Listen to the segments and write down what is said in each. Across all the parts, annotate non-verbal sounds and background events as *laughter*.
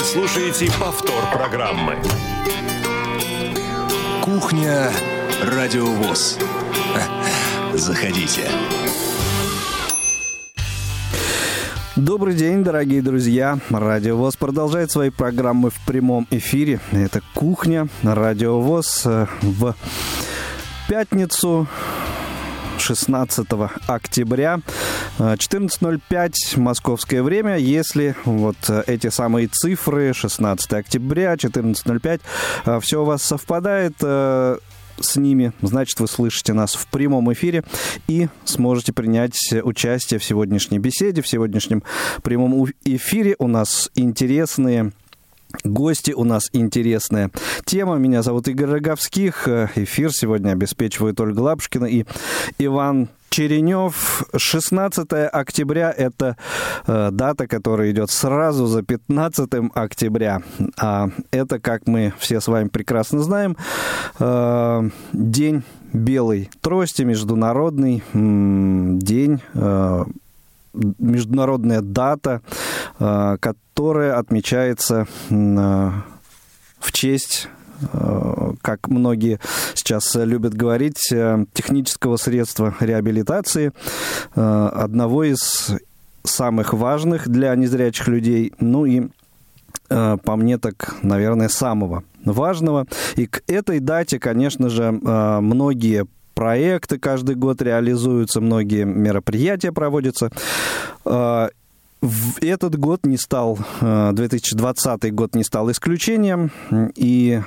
Вы слушаете повтор программы. Кухня Радиовоз. Заходите. Добрый день, дорогие друзья. Радио ВОЗ продолжает свои программы в прямом эфире. Это «Кухня». Радио ВОЗ э, в пятницу 16 октября 14.05 московское время. Если вот эти самые цифры 16 октября, 14.05, э, все у вас совпадает, э, с ними, значит, вы слышите нас в прямом эфире и сможете принять участие в сегодняшней беседе, в сегодняшнем прямом эфире. У нас интересные Гости у нас интересная тема. Меня зовут Игорь Роговских. Эфир сегодня обеспечивают Ольга Лапушкина и Иван Черенев. 16 октября – это э, дата, которая идет сразу за 15 октября. А это, как мы все с вами прекрасно знаем, э, день белой трости, международный м, день, э, международная дата, э, которая отмечается э, в честь Э, как многие сейчас любят говорить, технического средства реабилитации, одного из самых важных для незрячих людей, ну и по мне так, наверное, самого важного. И к этой дате, конечно же, многие проекты каждый год реализуются, многие мероприятия проводятся. Этот год не стал, 2020 год не стал исключением, и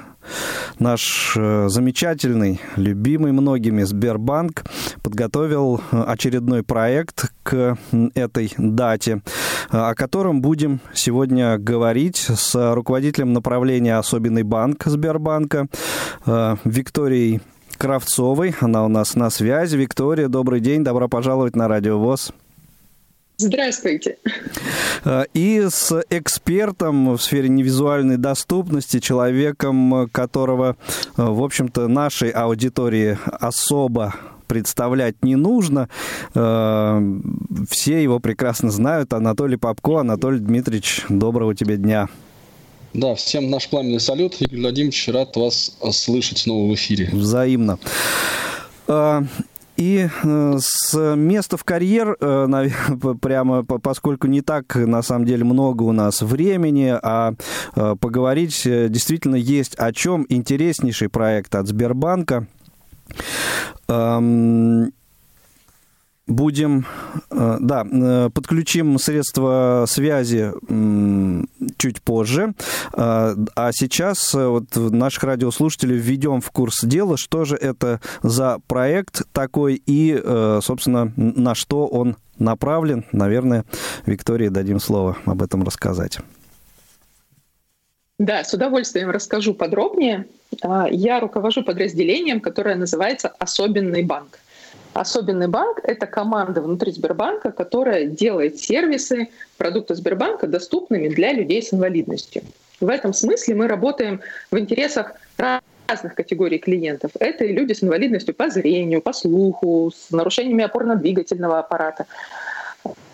наш э, замечательный, любимый многими Сбербанк подготовил э, очередной проект к этой дате, э, о котором будем сегодня говорить с руководителем направления «Особенный банк» Сбербанка Викторией Кравцовой. Она у нас на связи. Виктория, добрый день, добро пожаловать на Радио ВОЗ. Здравствуйте. Э, и с экспертом в сфере невизуальной доступности, человеком, которого, э, в общем-то, нашей аудитории особо представлять не нужно. Э, все его прекрасно знают. Анатолий Попко. Анатолий Дмитриевич, доброго тебе дня. Да, всем наш пламенный салют. Игорь Владимирович, рад вас слышать снова в эфире. Взаимно. И э, с места в карьер, э, *laughs* прямо поскольку не так, на самом деле, много у нас времени, а э, поговорить действительно есть о чем. Интереснейший проект от Сбербанка. Будем, э, да, э, подключим средства связи чуть позже. Э, а сейчас вот наших радиослушателей введем в курс дела, что же это за проект такой и, собственно, на что он направлен. Наверное, Виктории дадим слово об этом рассказать. Да, с удовольствием расскажу подробнее. Я руковожу подразделением, которое называется «Особенный банк». Особенный банк — это команда внутри Сбербанка, которая делает сервисы, продукты Сбербанка доступными для людей с инвалидностью. В этом смысле мы работаем в интересах разных категорий клиентов. Это и люди с инвалидностью по зрению, по слуху, с нарушениями опорно-двигательного аппарата.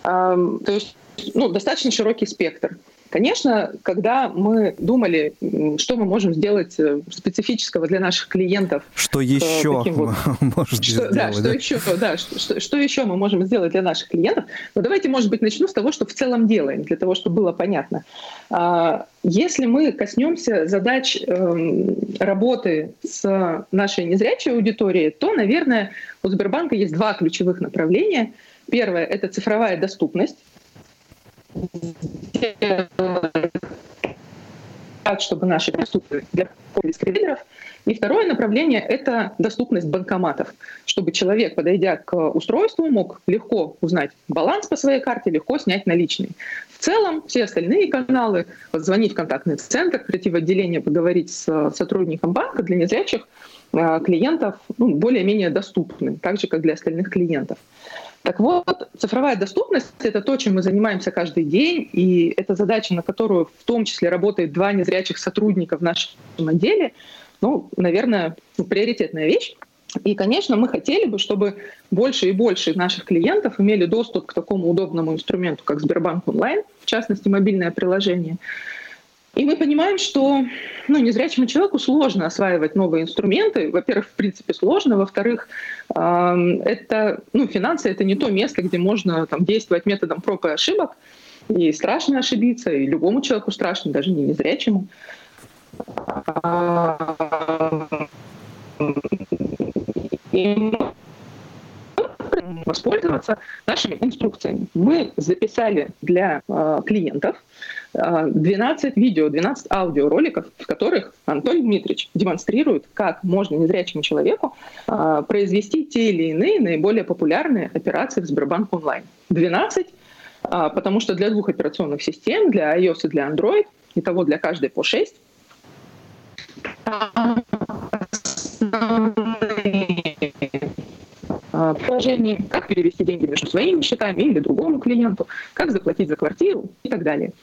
То есть ну, достаточно широкий спектр. Конечно, когда мы думали, что мы можем сделать э, специфического для наших клиентов, что еще вот, *laughs* может что, сделать, да, что еще, да, что, что еще мы можем сделать для наших клиентов? Ну, давайте, может быть, начну с того, что в целом делаем, для того, чтобы было понятно. А, если мы коснемся задач эм, работы с нашей незрячей аудиторией, то, наверное, у Сбербанка есть два ключевых направления. Первое – это цифровая доступность так, чтобы наши доступны для дискредиторов. И второе направление — это доступность банкоматов, чтобы человек, подойдя к устройству, мог легко узнать баланс по своей карте, легко снять наличные. В целом все остальные каналы, позвонить в контактный центр, прийти в отделение, поговорить с сотрудником банка для незрячих э, клиентов ну, более-менее доступны, так же, как для остальных клиентов. Так вот, цифровая доступность — это то, чем мы занимаемся каждый день, и это задача, на которую в том числе работает два незрячих сотрудника в нашем отделе. Ну, наверное, приоритетная вещь. И, конечно, мы хотели бы, чтобы больше и больше наших клиентов имели доступ к такому удобному инструменту, как Сбербанк онлайн, в частности, мобильное приложение. И мы понимаем, что ну, незрячему человеку сложно осваивать новые инструменты. Во-первых, в принципе, сложно. Во-вторых, это, ну, финансы — это не то место, где можно там, действовать методом проб и ошибок. И страшно ошибиться, и любому человеку страшно, даже не незрячему. И воспользоваться нашими инструкциями. Мы записали для э, клиентов 12 э, видео, 12 аудиороликов, в которых Анатолий Дмитриевич демонстрирует, как можно незрячему человеку э, произвести те или иные наиболее популярные операции в Сбербанк онлайн. 12, э, потому что для двух операционных систем, для iOS и для Android, и того для каждой по 6, а, положении, как перевести деньги между своими счетами или другому клиенту, как заплатить за квартиру и так далее.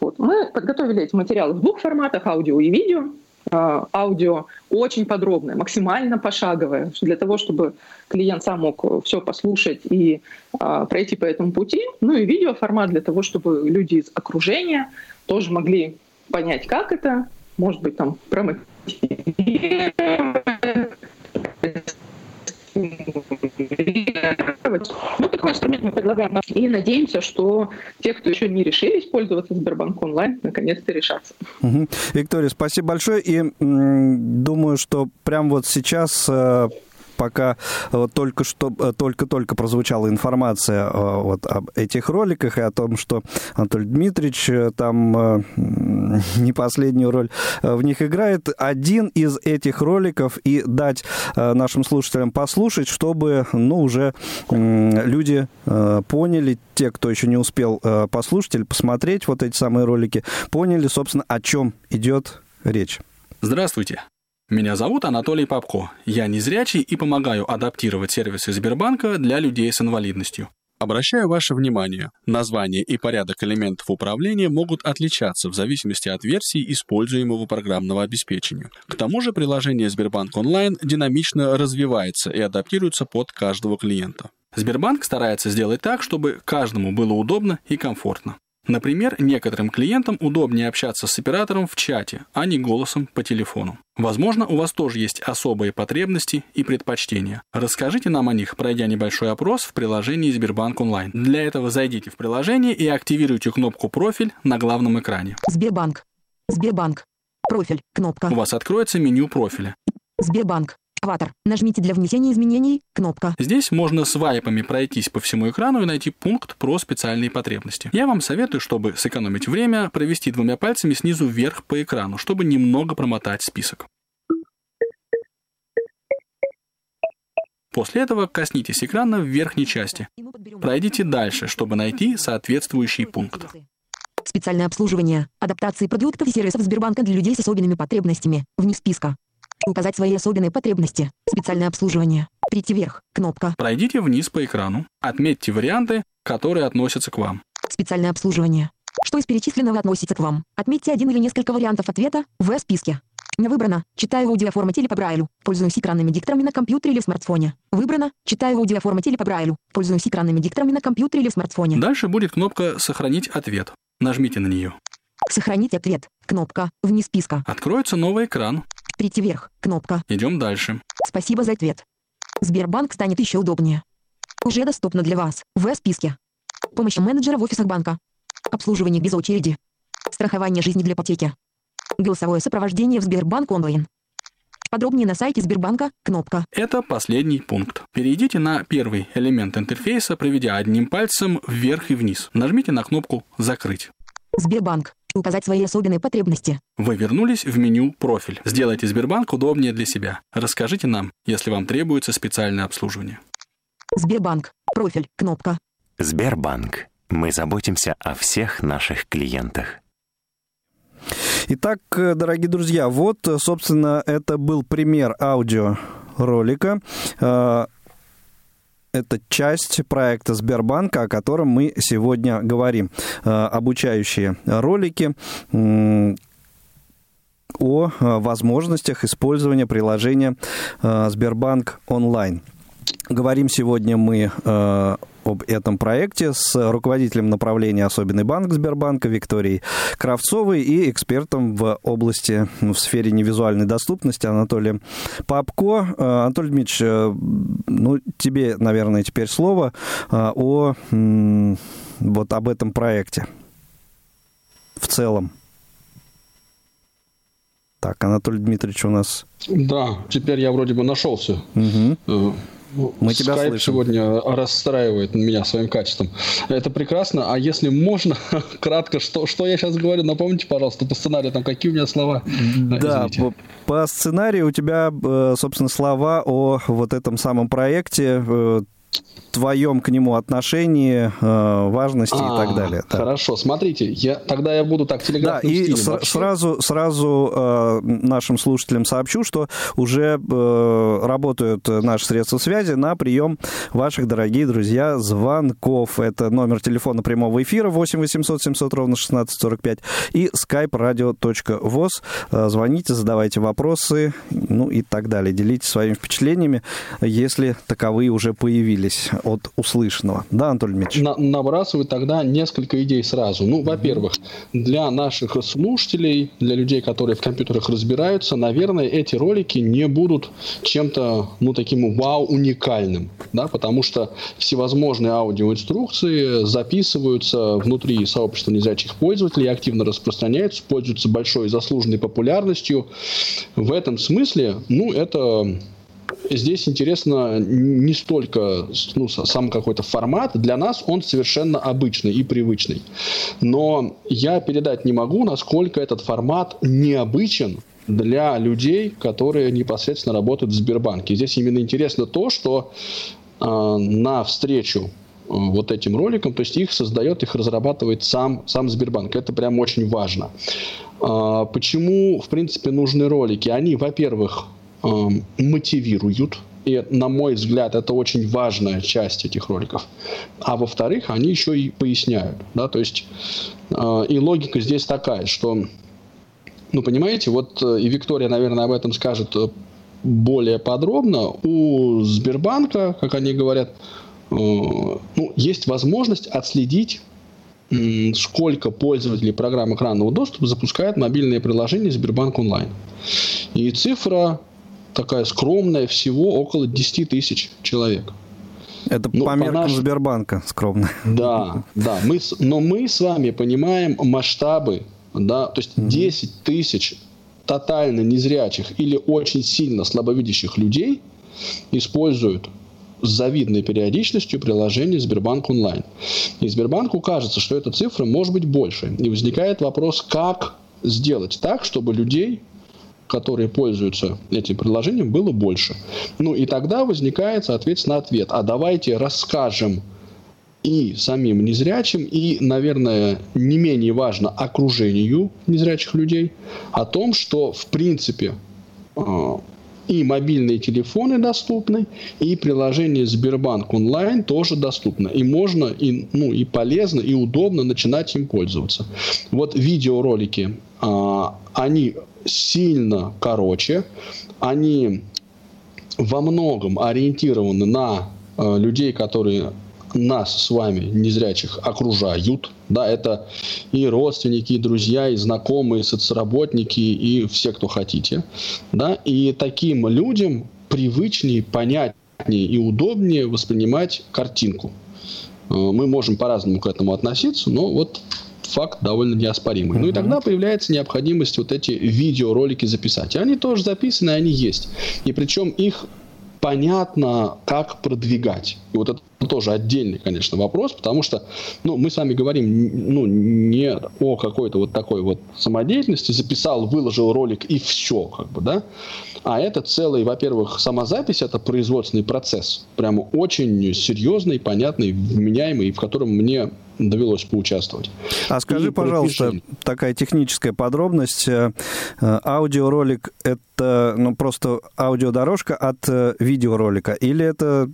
Вот. Мы подготовили эти материалы в двух форматах, аудио и видео. А, аудио очень подробное, максимально пошаговое, для того, чтобы клиент сам мог все послушать и а, пройти по этому пути. Ну и видеоформат для того, чтобы люди из окружения тоже могли понять, как это, может быть, там промотивировать, ну, такой инструмент мы предлагаем. И надеемся, что те, кто еще не решились пользоваться Сбербанк онлайн, наконец-то решатся. Угу. Виктория, спасибо большое. И м, думаю, что прямо вот сейчас э, пока вот только что только-только прозвучала информация э, вот об этих роликах и о том, что Анатолий Дмитриевич э, там э, *laughs* не последнюю роль в них играет, один из этих роликов и дать нашим слушателям послушать, чтобы, ну, уже люди поняли, те, кто еще не успел послушать или посмотреть вот эти самые ролики, поняли, собственно, о чем идет речь. Здравствуйте. Меня зовут Анатолий Попко. Я незрячий и помогаю адаптировать сервисы Сбербанка для людей с инвалидностью. Обращаю ваше внимание, название и порядок элементов управления могут отличаться в зависимости от версии используемого программного обеспечения. К тому же приложение Сбербанк онлайн динамично развивается и адаптируется под каждого клиента. Сбербанк старается сделать так, чтобы каждому было удобно и комфортно. Например, некоторым клиентам удобнее общаться с оператором в чате, а не голосом по телефону. Возможно, у вас тоже есть особые потребности и предпочтения. Расскажите нам о них, пройдя небольшой опрос в приложении Сбербанк онлайн. Для этого зайдите в приложение и активируйте кнопку «Профиль» на главном экране. Сбербанк. Сбербанк. Профиль. Кнопка. У вас откроется меню профиля. Сбербанк. Аватар. Нажмите для внесения изменений. Кнопка. Здесь можно свайпами пройтись по всему экрану и найти пункт про специальные потребности. Я вам советую, чтобы сэкономить время, провести двумя пальцами снизу вверх по экрану, чтобы немного промотать список. После этого коснитесь экрана в верхней части. Пройдите дальше, чтобы найти соответствующий пункт. Специальное обслуживание. Адаптации продуктов и сервисов Сбербанка для людей с особенными потребностями. Вниз списка. Указать свои особенные потребности. Специальное обслуживание. Прийти вверх. Кнопка. Пройдите вниз по экрану. Отметьте варианты, которые относятся к вам. Специальное обслуживание. Что из перечисленного относится к вам? Отметьте один или несколько вариантов ответа в списке. Не выбрано. Читаю в аудиоформате или по Брайлю. Пользуюсь экранными дикторами на компьютере или в смартфоне. Выбрано. Читаю в аудиоформате или по Брайлю. Пользуюсь экранными дикторами на компьютере или в смартфоне. Дальше будет кнопка «Сохранить ответ». Нажмите на нее. Сохранить ответ. Кнопка. Вниз списка. Откроется новый экран. Прийти вверх. Кнопка. Идем дальше. Спасибо за ответ. Сбербанк станет еще удобнее. Уже доступно для вас. В списке. Помощь менеджера в офисах банка. Обслуживание без очереди. Страхование жизни для ипотеки. Голосовое сопровождение в Сбербанк онлайн. Подробнее на сайте Сбербанка, кнопка. Это последний пункт. Перейдите на первый элемент интерфейса, проведя одним пальцем вверх и вниз. Нажмите на кнопку «Закрыть». Сбербанк. Указать свои особенные потребности. Вы вернулись в меню «Профиль». Сделайте Сбербанк удобнее для себя. Расскажите нам, если вам требуется специальное обслуживание. Сбербанк. Профиль. Кнопка. Сбербанк. Мы заботимся о всех наших клиентах. Итак, дорогие друзья, вот, собственно, это был пример аудиоролика это часть проекта Сбербанка, о котором мы сегодня говорим. Э, обучающие ролики о э, возможностях использования приложения э, Сбербанк онлайн. Говорим сегодня мы об этом проекте с руководителем направления «Особенный банк» Сбербанка Викторией Кравцовой и экспертом в области, ну, в сфере невизуальной доступности Анатолием Попко. Э, Анатолий Дмитриевич, э, ну, тебе, наверное, теперь слово э, о вот об этом проекте в целом. Так, Анатолий Дмитриевич у нас... Да, теперь я вроде бы нашелся. Угу. Мы тебя Skype слышим. сегодня расстраивает меня своим качеством. Это прекрасно. А если можно, *laughs* кратко, что, что я сейчас говорю, напомните, пожалуйста, по сценарию, там какие у меня слова? Да, по, по сценарию у тебя, э, собственно, слова о вот этом самом проекте э, твоем к нему отношении, э, важности а, и так далее. Да. Хорошо, смотрите, я, тогда я буду так телеграфным Да, и с, сразу, сразу э, нашим слушателям сообщу, что уже э, работают наши средства связи на прием ваших, дорогие друзья, звонков. Это номер телефона прямого эфира 8 800 700 ровно 1645 и skype radio.voz. Э, звоните, задавайте вопросы, ну и так далее. Делитесь своими впечатлениями, если таковые уже появились от услышанного. Да, Анатолий Дмитриевич? На, набрасывать тогда несколько идей сразу. Ну, во-первых, для наших слушателей, для людей, которые в компьютерах разбираются, наверное, эти ролики не будут чем-то, ну, таким вау, уникальным, да, потому что всевозможные аудиоинструкции записываются внутри сообщества незрячих пользователей, активно распространяются, пользуются большой заслуженной популярностью. В этом смысле, ну, это здесь интересно не столько ну, сам какой-то формат. Для нас он совершенно обычный и привычный. Но я передать не могу, насколько этот формат необычен для людей, которые непосредственно работают в Сбербанке. Здесь именно интересно то, что э, на встречу э, вот этим роликом, то есть их создает, их разрабатывает сам, сам Сбербанк. Это прям очень важно. А, почему, в принципе, нужны ролики? Они, во-первых, Эм, мотивируют. И, на мой взгляд, это очень важная часть этих роликов. А во-вторых, они еще и поясняют. Да? То есть, э, и логика здесь такая, что, ну, понимаете, вот э, и Виктория, наверное, об этом скажет э, более подробно. У Сбербанка, как они говорят, ну, есть возможность отследить сколько пользователей программ экранного доступа запускают мобильное приложение Сбербанк онлайн. И цифра такая скромная, всего около 10 тысяч человек. Это ну, по меркам по наш... Сбербанка скромно. Да, да. Мы, но мы с вами понимаем масштабы, да, то есть 10 тысяч тотально незрячих или очень сильно слабовидящих людей используют с завидной периодичностью приложение Сбербанк онлайн. И Сбербанку кажется, что эта цифра может быть больше. И возникает вопрос, как сделать так, чтобы людей которые пользуются этим приложением, было больше. Ну и тогда возникает, соответственно, ответ. А давайте расскажем и самим незрячим, и, наверное, не менее важно, окружению незрячих людей о том, что, в принципе, э, и мобильные телефоны доступны, и приложение Сбербанк онлайн тоже доступно. И можно, и, ну, и полезно, и удобно начинать им пользоваться. Вот видеоролики, а, они сильно короче, они во многом ориентированы на э, людей, которые нас с вами, незрячих, окружают. Да, это и родственники, и друзья, и знакомые, и соцработники, и все, кто хотите. Да, и таким людям привычнее, понятнее и удобнее воспринимать картинку. Э, мы можем по-разному к этому относиться, но вот факт довольно неоспоримый. Uh-huh. Ну и тогда появляется необходимость вот эти видеоролики записать. И они тоже записаны, они есть. И причем их понятно, как продвигать. И вот это тоже отдельный, конечно, вопрос, потому что ну, мы с вами говорим ну, не о какой-то вот такой вот самодеятельности, записал, выложил ролик и все, как бы, да, а это целый, во-первых, сама запись, это производственный процесс, прямо очень серьезный, понятный, вменяемый, в котором мне довелось поучаствовать. А скажи, и пожалуйста, пропиши. такая техническая подробность. Э, э, аудиоролик — это ну, просто аудиодорожка от э, видеоролика? Или это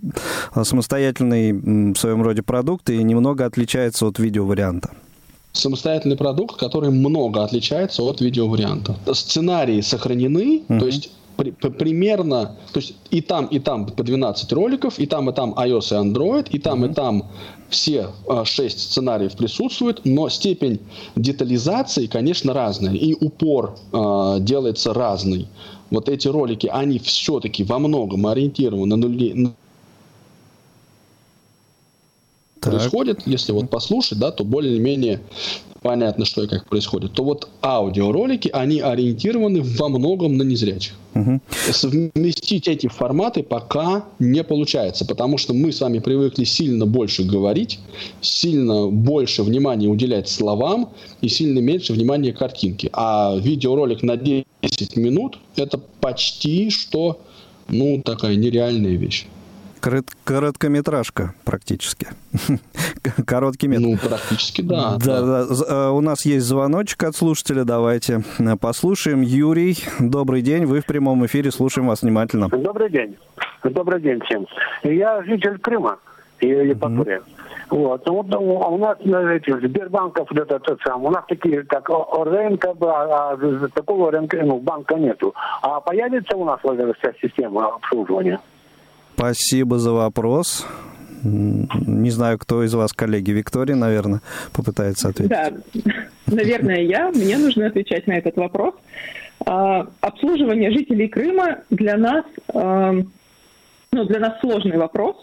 самостоятельный в своем роде продукт и немного отличается от видеоварианта? самостоятельный продукт, который много отличается от видеоварианта. Сценарии сохранены, mm-hmm. то есть при, примерно, то есть и там, и там по 12 роликов, и там, и там iOS и Android, и там, mm-hmm. и там все э, шесть сценариев присутствуют, но степень детализации, конечно, разная, и упор э, делается разный. Вот эти ролики, они все-таки во многом ориентированы на людей, происходит, если вот послушать, да, то более-менее понятно, что и как происходит, то вот аудиоролики, они ориентированы во многом на незрячих. Угу. Совместить эти форматы пока не получается, потому что мы с вами привыкли сильно больше говорить, сильно больше внимания уделять словам и сильно меньше внимания картинке. А видеоролик на 10 минут – это почти что ну, такая нереальная вещь. Корот, короткометражка практически. *laughs* Короткий метр. Ну, практически, да. Да, да. да. Э, у нас есть звоночек от слушателя. Давайте э, послушаем. Юрий, добрый день. Вы в прямом эфире. Слушаем вас внимательно. Добрый день. Добрый день всем. Я житель Крыма и Евпатория. Mm-hmm. Вот. Ну, вот ну, а у нас этих Сбербанков вот этот сам, у нас такие, как ОРН, как бы, а, а такого рынка, ну, банка нету. А появится у нас вот эта вся система обслуживания? Спасибо за вопрос. Не знаю, кто из вас, коллеги, Виктория, наверное, попытается ответить. Да, наверное, я. Мне нужно отвечать на этот вопрос. А, обслуживание жителей Крыма для нас, а, ну, для нас сложный вопрос.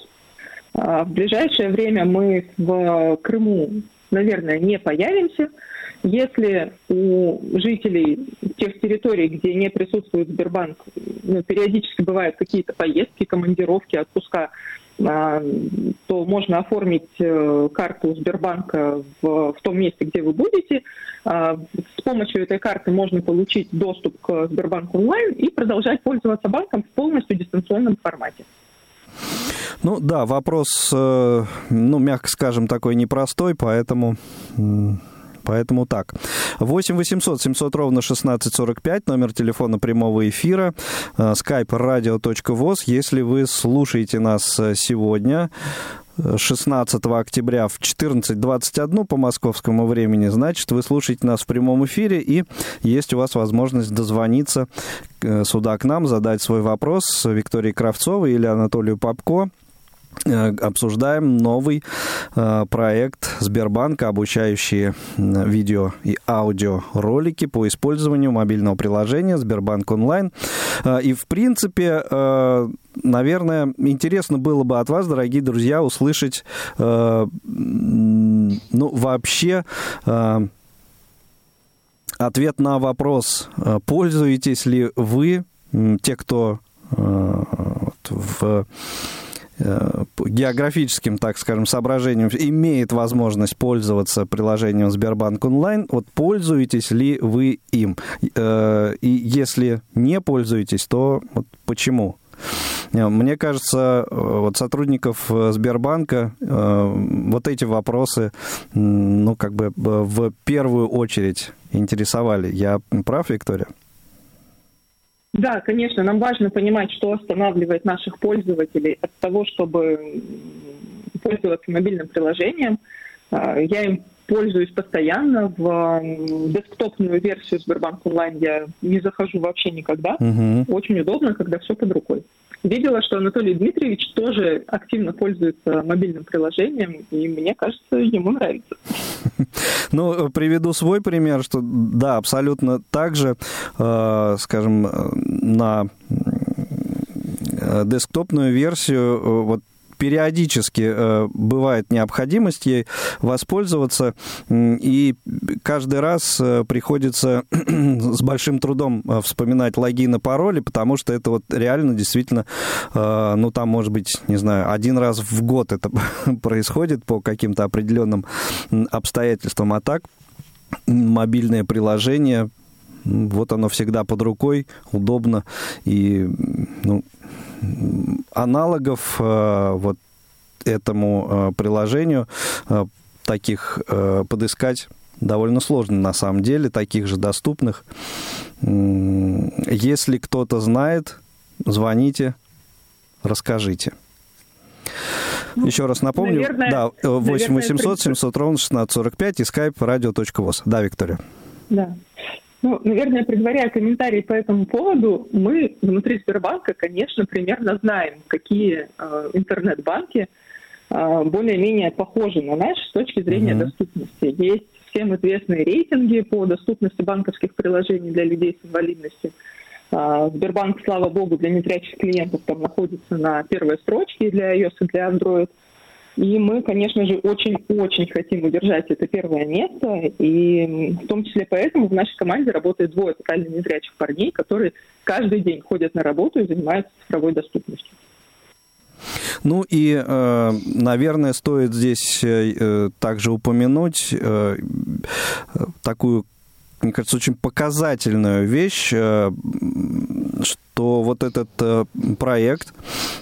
А, в ближайшее время мы в Крыму, наверное, не появимся. Если у жителей тех территорий, где не присутствует Сбербанк, ну, периодически бывают какие-то поездки, командировки, отпуска, а, то можно оформить э, карту Сбербанка в, в том месте, где вы будете. А, с помощью этой карты можно получить доступ к Сбербанку онлайн и продолжать пользоваться банком в полностью дистанционном формате. Ну да, вопрос, э, ну, мягко скажем, такой непростой, поэтому Поэтому так. 8 800 700 ровно 1645, номер телефона прямого эфира, skype э, radio.voz. Если вы слушаете нас э, сегодня, 16 октября в 14.21 по московскому времени, значит, вы слушаете нас в прямом эфире, и есть у вас возможность дозвониться э, сюда к нам, задать свой вопрос Виктории Кравцовой или Анатолию Попко. Э, обсуждаем новый э, проект Сбербанка, обучающие видео и аудио ролики по использованию мобильного приложения Сбербанк онлайн. Э, и, в принципе, наверное, интересно было бы от вас, дорогие друзья, услышать, ну, вообще ответ на вопрос, пользуетесь ли вы, те, кто в географическим, так скажем, соображениям имеет возможность пользоваться приложением Сбербанк онлайн, вот пользуетесь ли вы им? Э, и если не пользуетесь, то вот почему? Э, мне кажется, вот сотрудников Сбербанка вот эти вопросы, ну, как бы в первую очередь интересовали. Я прав, Виктория? Да, конечно, нам важно понимать, что останавливает наших пользователей от того, чтобы пользоваться мобильным приложением. А, я им пользуюсь постоянно. В десктопную версию Сбербанк онлайн я не захожу вообще никогда. Угу. Очень удобно, когда все под рукой. Видела, что Анатолий Дмитриевич тоже активно пользуется мобильным приложением, и мне кажется, ему нравится. *laughs* Ну, приведу свой пример, что да, абсолютно так же, э, скажем, э, на э, десктопную версию вот периодически э, бывает необходимость ей воспользоваться, и каждый раз э, приходится *clears throat* с большим трудом э, вспоминать логин и пароли, потому что это вот реально действительно, ну там может быть, не знаю, один раз в год это *laughs* происходит по каким-то определенным обстоятельствам, а так мобильное приложение вот оно всегда под рукой, удобно, и ну, аналогов э, вот этому э, приложению э, таких подыскать довольно сложно на самом деле, таких же доступных. Если кто-то знает, звоните, расскажите. Ну, Еще раз напомню, наверное, да, 8 800 700 ровно 1645 и skype radio.voz. Да, Виктория. Да. Ну, наверное, предваряя комментарий по этому поводу, мы внутри Сбербанка, конечно, примерно знаем, какие э, интернет-банки э, более-менее похожи на наш с точки зрения mm-hmm. доступности. Есть всем известные рейтинги по доступности банковских приложений для людей с инвалидностью. Э, Сбербанк, слава богу, для незрячих клиентов там находится на первой строчке для iOS и для Android. И мы, конечно же, очень-очень хотим удержать это первое место. И в том числе поэтому в нашей команде работает двое тотально незрячих парней, которые каждый день ходят на работу и занимаются цифровой доступностью. Ну и, э, наверное, стоит здесь э, также упомянуть э, такую мне кажется, очень показательную вещь, что вот этот проект,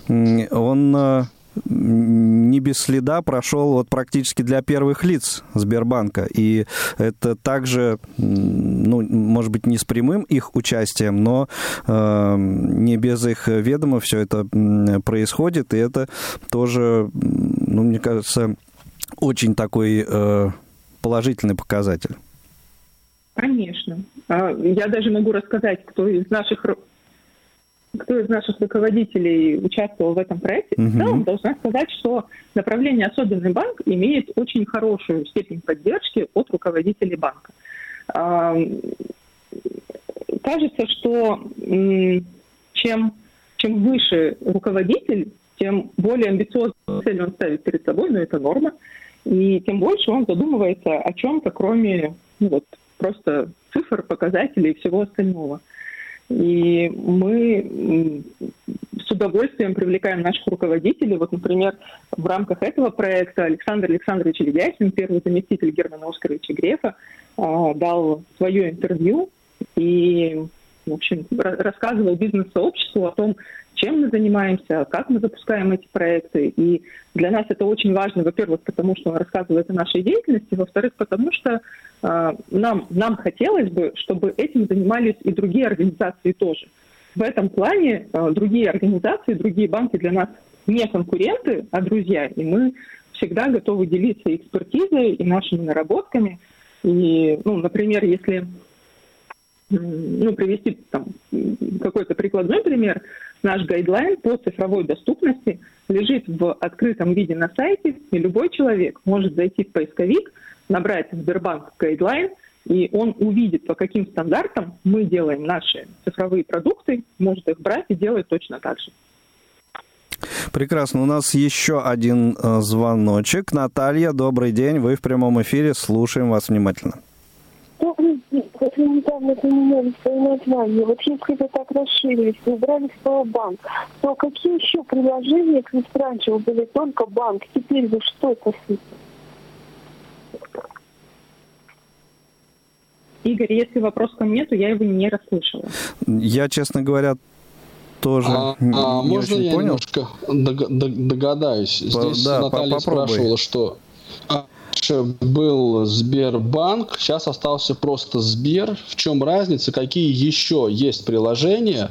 он не без следа прошел вот практически для первых лиц Сбербанка. И это также, ну, может быть, не с прямым их участием, но э, не без их ведома все это происходит. И это тоже, ну, мне кажется, очень такой э, положительный показатель. Конечно. А, я даже могу рассказать, кто из наших кто из наших руководителей участвовал в этом проекте, угу. в целом должна сказать, что направление «Особенный банк» имеет очень хорошую степень поддержки от руководителей банка. Кажется, что чем, чем выше руководитель, тем более амбициозную цель он ставит перед собой, но это норма, и тем больше он задумывается о чем-то, кроме ну, вот, просто цифр, показателей и всего остального. И мы с удовольствием привлекаем наших руководителей. Вот, например, в рамках этого проекта Александр Александрович Ведяхин, первый заместитель Германа Оскаровича Грефа, а, дал свое интервью и в общем, рассказывал бизнес-сообществу о том, чем мы занимаемся, как мы запускаем эти проекты. И для нас это очень важно, во-первых, потому что он рассказывает о нашей деятельности, во-вторых, потому что э, нам, нам хотелось бы, чтобы этим занимались и другие организации тоже. В этом плане э, другие организации, другие банки для нас не конкуренты, а друзья. И мы всегда готовы делиться экспертизой и нашими наработками. И, ну, например, если ну, привести там, какой-то прикладной пример, наш гайдлайн по цифровой доступности лежит в открытом виде на сайте, и любой человек может зайти в поисковик, набрать Сбербанк гайдлайн, и он увидит, по каким стандартам мы делаем наши цифровые продукты, может их брать и делать точно так же. Прекрасно. У нас еще один э, звоночек. Наталья, добрый день. Вы в прямом эфире. Слушаем вас внимательно. Недавно поменяли свое название. Вот если вы так расширились, убрали слово банк, то какие еще приложения, кроме раньше были только банк, теперь вы что это Игорь, если вопрос ко мне, то я его не расслышала. Я, честно говоря, тоже а, не, а, можно очень я понял. немножко догадаюсь? Здесь да, Наталья попробуй. спрашивала, что а, раньше был Сбербанк, сейчас остался просто Сбер. В чем разница? Какие еще есть приложения,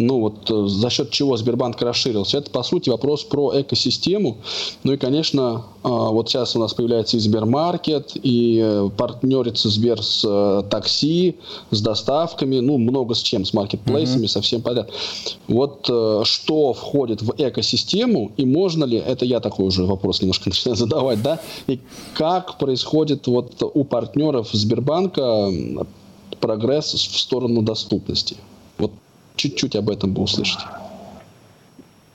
ну вот э, за счет чего Сбербанк расширился? Это, по сути, вопрос про экосистему. Ну и, конечно, а, вот сейчас у нас появляется и Сбермаркет, и э, партнерится Сбер с э, такси, с доставками, ну, много с чем, с маркетплейсами, mm-hmm. совсем подряд. Вот что входит в экосистему, и можно ли, это я такой уже вопрос немножко *laughs* начинаю задавать, да, и как происходит вот у партнеров Сбербанка прогресс в сторону доступности? Чуть-чуть об этом бы услышать.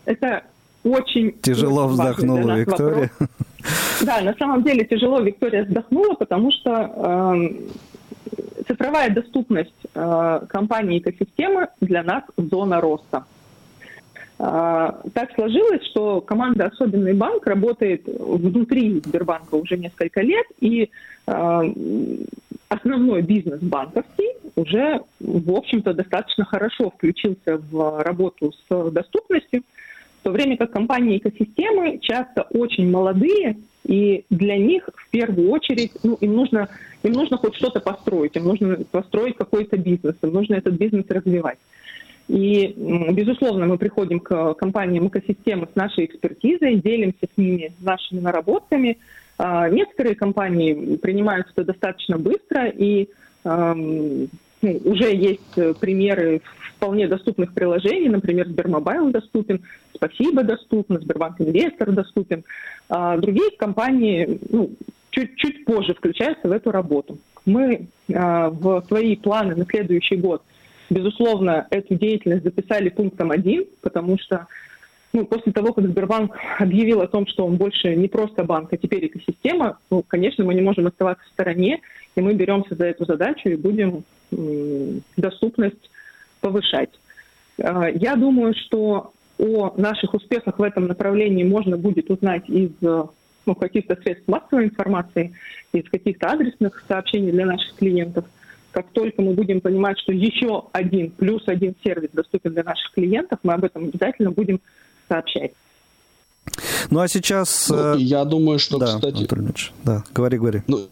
Это очень тяжело вздохнула Виктория. Вопрос. Да, на самом деле тяжело Виктория вздохнула, потому что э, цифровая доступность э, компании экосистемы для нас зона роста. Э, так сложилось, что команда «Особенный банк» работает внутри Сбербанка уже несколько лет, и э, основной бизнес банковский уже, в общем-то, достаточно хорошо включился в работу с доступностью, в то время как компании экосистемы часто очень молодые, и для них в первую очередь ну, им, нужно, им нужно хоть что-то построить, им нужно построить какой-то бизнес, им нужно этот бизнес развивать. И, безусловно, мы приходим к компаниям экосистемы с нашей экспертизой, делимся с ними нашими наработками. А, некоторые компании принимают это достаточно быстро, и ну, уже есть э, примеры вполне доступных приложений, например, Сбермобайл доступен, Спасибо доступно, Сбербанк Инвестор доступен. А другие компании ну, чуть-чуть позже включаются в эту работу. Мы а, в свои планы на следующий год, безусловно, эту деятельность записали пунктом один, потому что ну, после того, как Сбербанк объявил о том, что он больше не просто банк, а теперь экосистема, ну, конечно, мы не можем оставаться в стороне, и мы беремся за эту задачу и будем доступность повышать. А, я думаю, что о наших успехах в этом направлении можно будет узнать из ну, каких-то средств массовой информации, из каких-то адресных сообщений для наших клиентов. Как только мы будем понимать, что еще один плюс один сервис доступен для наших клиентов, мы об этом обязательно будем сообщать. Ну а сейчас... Ну, э, я думаю, что, да, кстати... Анатолий да, говори, говори. Ну,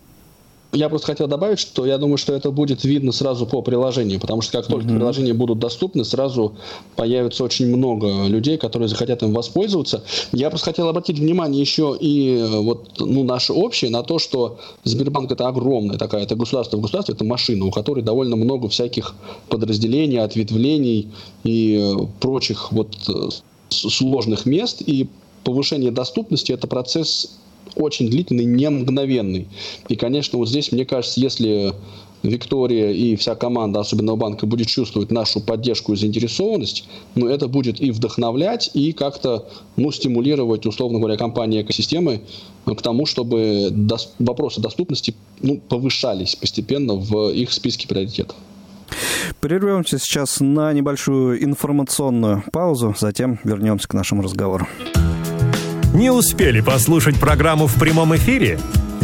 я просто хотел добавить, что я думаю, что это будет видно сразу по приложению, потому что как только mm-hmm. приложения будут доступны, сразу появится очень много людей, которые захотят им воспользоваться. Я просто хотел обратить внимание еще и э, вот ну, наше общее на то, что Сбербанк это огромная такая, это государство в государстве, это машина, у которой довольно много всяких подразделений, ответвлений и э, прочих вот сложных мест, и повышение доступности – это процесс очень длительный, не мгновенный. И, конечно, вот здесь, мне кажется, если Виктория и вся команда особенного банка будет чувствовать нашу поддержку и заинтересованность, ну, это будет и вдохновлять, и как-то, ну, стимулировать, условно говоря, компании экосистемы к тому, чтобы дос- вопросы доступности, ну, повышались постепенно в их списке приоритетов. Прервемся сейчас на небольшую информационную паузу, затем вернемся к нашему разговору. Не успели послушать программу в прямом эфире?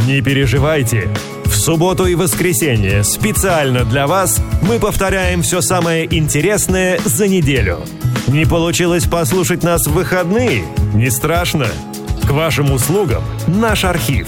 Не переживайте. В субботу и воскресенье специально для вас мы повторяем все самое интересное за неделю. Не получилось послушать нас в выходные? Не страшно. К вашим услугам наш архив.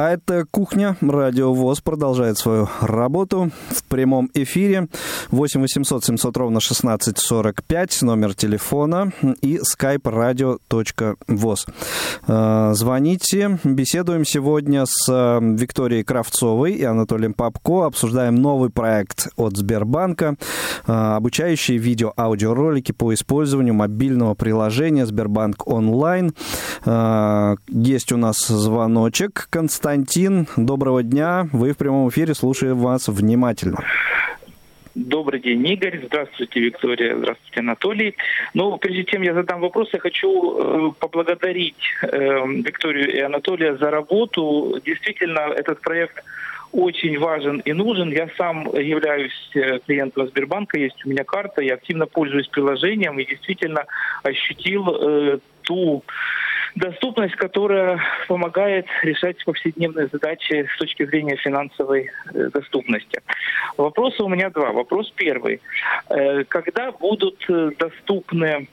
А это «Кухня». Радио ВОЗ продолжает свою работу в прямом эфире. 8 800 700 ровно 1645, номер телефона и skype radio.voz. Э, звоните. Беседуем сегодня с э, Викторией Кравцовой и Анатолием Попко. Обсуждаем новый проект от Сбербанка, э, обучающие видео-аудиоролики по использованию мобильного приложения Сбербанк онлайн. Есть у нас звоночек. Константин Константин, доброго дня. Вы в прямом эфире, слушаем вас внимательно. Добрый день, Игорь. Здравствуйте, Виктория. Здравствуйте, Анатолий. Ну, прежде чем я задам вопрос, я хочу э, поблагодарить э, Викторию и Анатолия за работу. Действительно, этот проект очень важен и нужен. Я сам являюсь э, клиентом Сбербанка, есть у меня карта, я активно пользуюсь приложением и действительно ощутил э, ту доступность, которая помогает решать повседневные задачи с точки зрения финансовой э, доступности. Вопросы у меня два. Вопрос первый. Э, когда будут э, доступны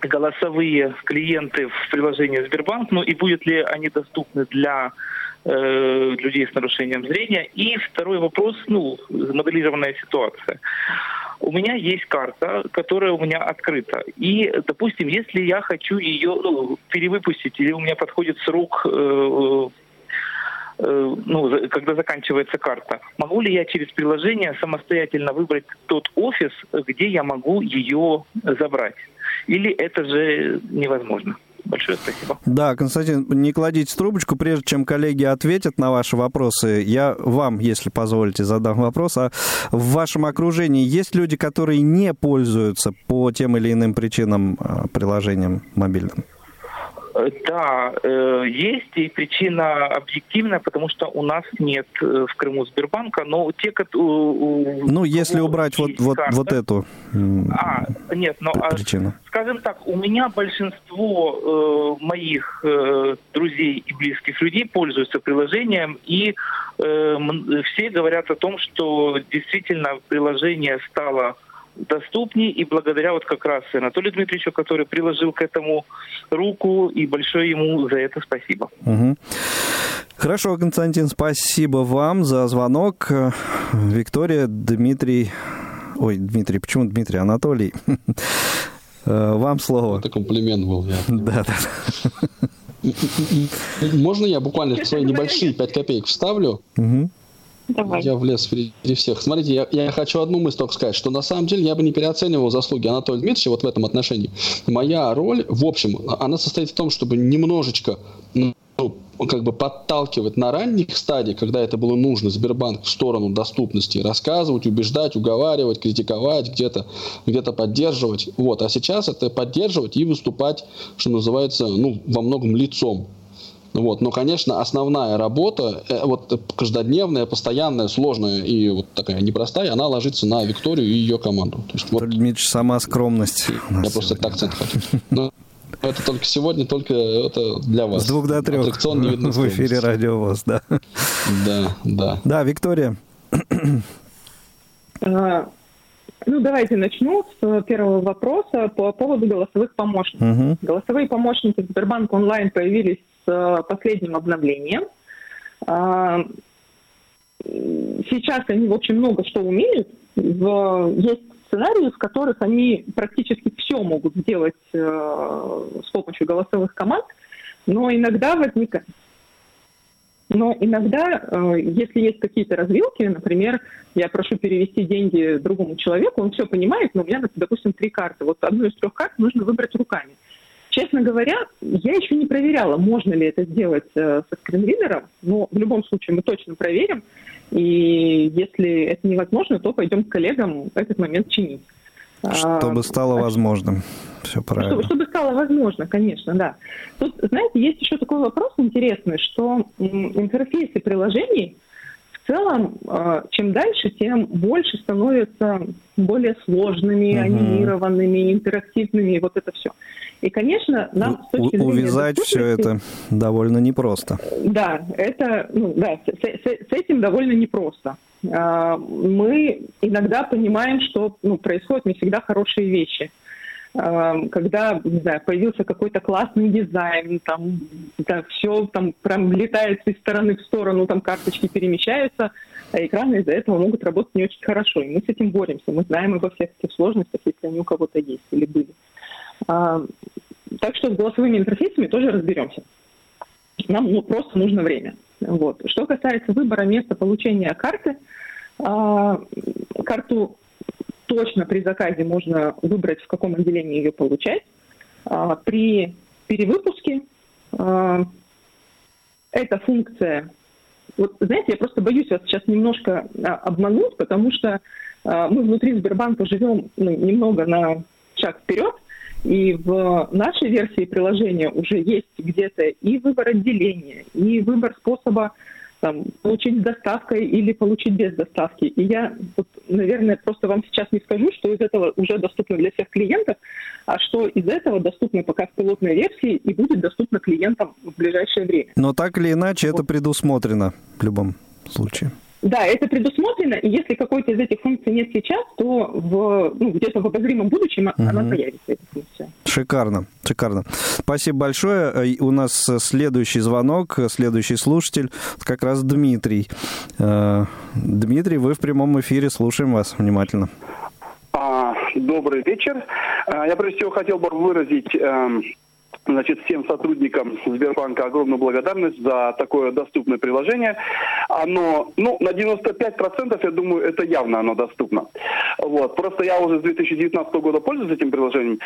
голосовые клиенты в приложении Сбербанк, ну и будут ли они доступны для э, людей с нарушением зрения? И второй вопрос, ну, моделированная ситуация у меня есть карта, которая у меня открыта. И, допустим, если я хочу ее ну, перевыпустить, или у меня подходит срок э, э, ну, когда заканчивается карта, могу ли я через приложение самостоятельно выбрать тот офис, где я могу ее забрать? Или это же невозможно? Большое спасибо. Да, Константин, не кладите трубочку, прежде чем коллеги ответят на ваши вопросы. Я вам, если позволите, задам вопрос. А в вашем окружении есть люди, которые не пользуются по тем или иным причинам а, приложением мобильным? Да, э, есть и причина объективная, потому что у нас нет э, в Крыму Сбербанка, но те, которые... Ну, если убрать вот, вот, карта, вот эту а, нет, но, а, причину. Скажем так, у меня большинство э, моих э, друзей и близких людей пользуются приложением, и э, все говорят о том, что действительно приложение стало доступнее, и благодаря вот как раз Анатолию Дмитриевичу, который приложил к этому руку, и большое ему за это спасибо. Угу. Хорошо, Константин, спасибо вам за звонок. Виктория, Дмитрий... Ой, Дмитрий, почему Дмитрий? Анатолий. *laughs* Вам слово. Это комплимент был. Я да, да. Можно я буквально свои небольшие 5 копеек вставлю? Угу. Давай. Я влез впереди всех. Смотрите, я, я хочу одну мысль только сказать, что на самом деле я бы не переоценивал заслуги Анатолия Дмитриевича вот в этом отношении. Моя роль, в общем, она состоит в том, чтобы немножечко ну, как бы подталкивать на ранних стадиях, когда это было нужно, Сбербанк в сторону доступности, рассказывать, убеждать, уговаривать, критиковать, где-то где поддерживать. Вот. А сейчас это поддерживать и выступать, что называется, ну, во многом лицом вот. Но, конечно, основная работа, э, вот каждодневная, постоянная, сложная и вот такая непростая, она ложится на Викторию и ее команду. То есть, вот, Дмитрий, сама скромность. Я просто этот акцент хочу. Но это только сегодня, только это для вас. С двух до трех Аттракцион не видно в эфире Радио ВОЗ, да. Да, да. Да, Виктория. А, ну, давайте начну с первого вопроса по поводу голосовых помощников. Угу. Голосовые помощники Сбербанк онлайн появились последним обновлением. А, сейчас они, в общем, много что умеют. Есть сценарии, в которых они практически все могут сделать э, с помощью голосовых команд, но иногда возникает... Но иногда, э, если есть какие-то развилки, например, я прошу перевести деньги другому человеку, он все понимает, но у меня, допустим, три карты. Вот одну из трех карт нужно выбрать руками. Честно говоря, я еще не проверяла, можно ли это сделать э, со скринридером, но в любом случае мы точно проверим. И если это невозможно, то пойдем к коллегам этот момент чинить. Чтобы стало возможным. Все правильно. Чтобы, чтобы стало возможно, конечно, да. Тут, знаете, есть еще такой вопрос интересный, что интерфейсы приложений целом, э, чем дальше, тем больше становятся более сложными, угу. анимированными, интерактивными, вот это все. И, конечно, нам с точки зрения Увязать все это довольно непросто. Да, это, ну, да, с, с, с этим довольно непросто. А, мы иногда понимаем, что ну, происходят не всегда хорошие вещи. А, когда, не знаю, появился какой-то классный дизайн, там, да, все там прям летает из стороны в сторону, там карточки перемещаются, а экраны из-за этого могут работать не очень хорошо. И мы с этим боремся. Мы знаем обо всех этих сложностях, если они у кого-то есть или были. А, так что с голосовыми интерфейсами тоже разберемся. Нам ну, просто нужно время. Вот. Что касается выбора места получения карты, а, карту точно при заказе можно выбрать, в каком отделении ее получать. А, при перевыпуске эта функция... Вот, знаете, я просто боюсь вас сейчас немножко обмануть, потому что мы внутри Сбербанка живем ну, немного на шаг вперед, и в нашей версии приложения уже есть где-то и выбор отделения, и выбор способа там, получить с доставкой или получить без доставки. И я, вот, наверное, просто вам сейчас не скажу, что из этого уже доступно для всех клиентов, а что из этого доступно пока в пилотной версии и будет доступно клиентам в ближайшее время. Но так или иначе вот. это предусмотрено в любом случае. Да, это предусмотрено, и если какой-то из этих функций нет сейчас, то в, ну, где-то в обозримом будущем угу. она появится, эта функция. Шикарно, шикарно. Спасибо большое. Э, у нас следующий звонок, следующий слушатель, как раз Дмитрий. Э, Дмитрий, вы в прямом эфире, слушаем вас внимательно. А, добрый вечер. А, я прежде всего хотел бы выразить эм, значит, всем сотрудникам Сбербанка огромную благодарность за такое доступное приложение. Оно, ну, на 95% я думаю, это явно оно доступно. Вот. Просто я уже с 2019 года пользуюсь этим приложением.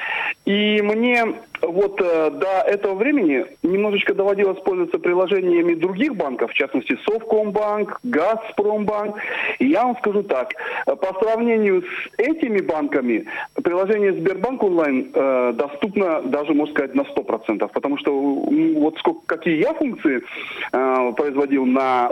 И мне вот э, до этого времени немножечко доводилось пользоваться приложениями других банков, в частности, Совкомбанк, Газпромбанк. И я вам скажу так, по сравнению с этими банками, приложение Сбербанк онлайн э, доступно даже, можно сказать, на 100% процентов, потому что вот сколько, какие я функции э, производил на,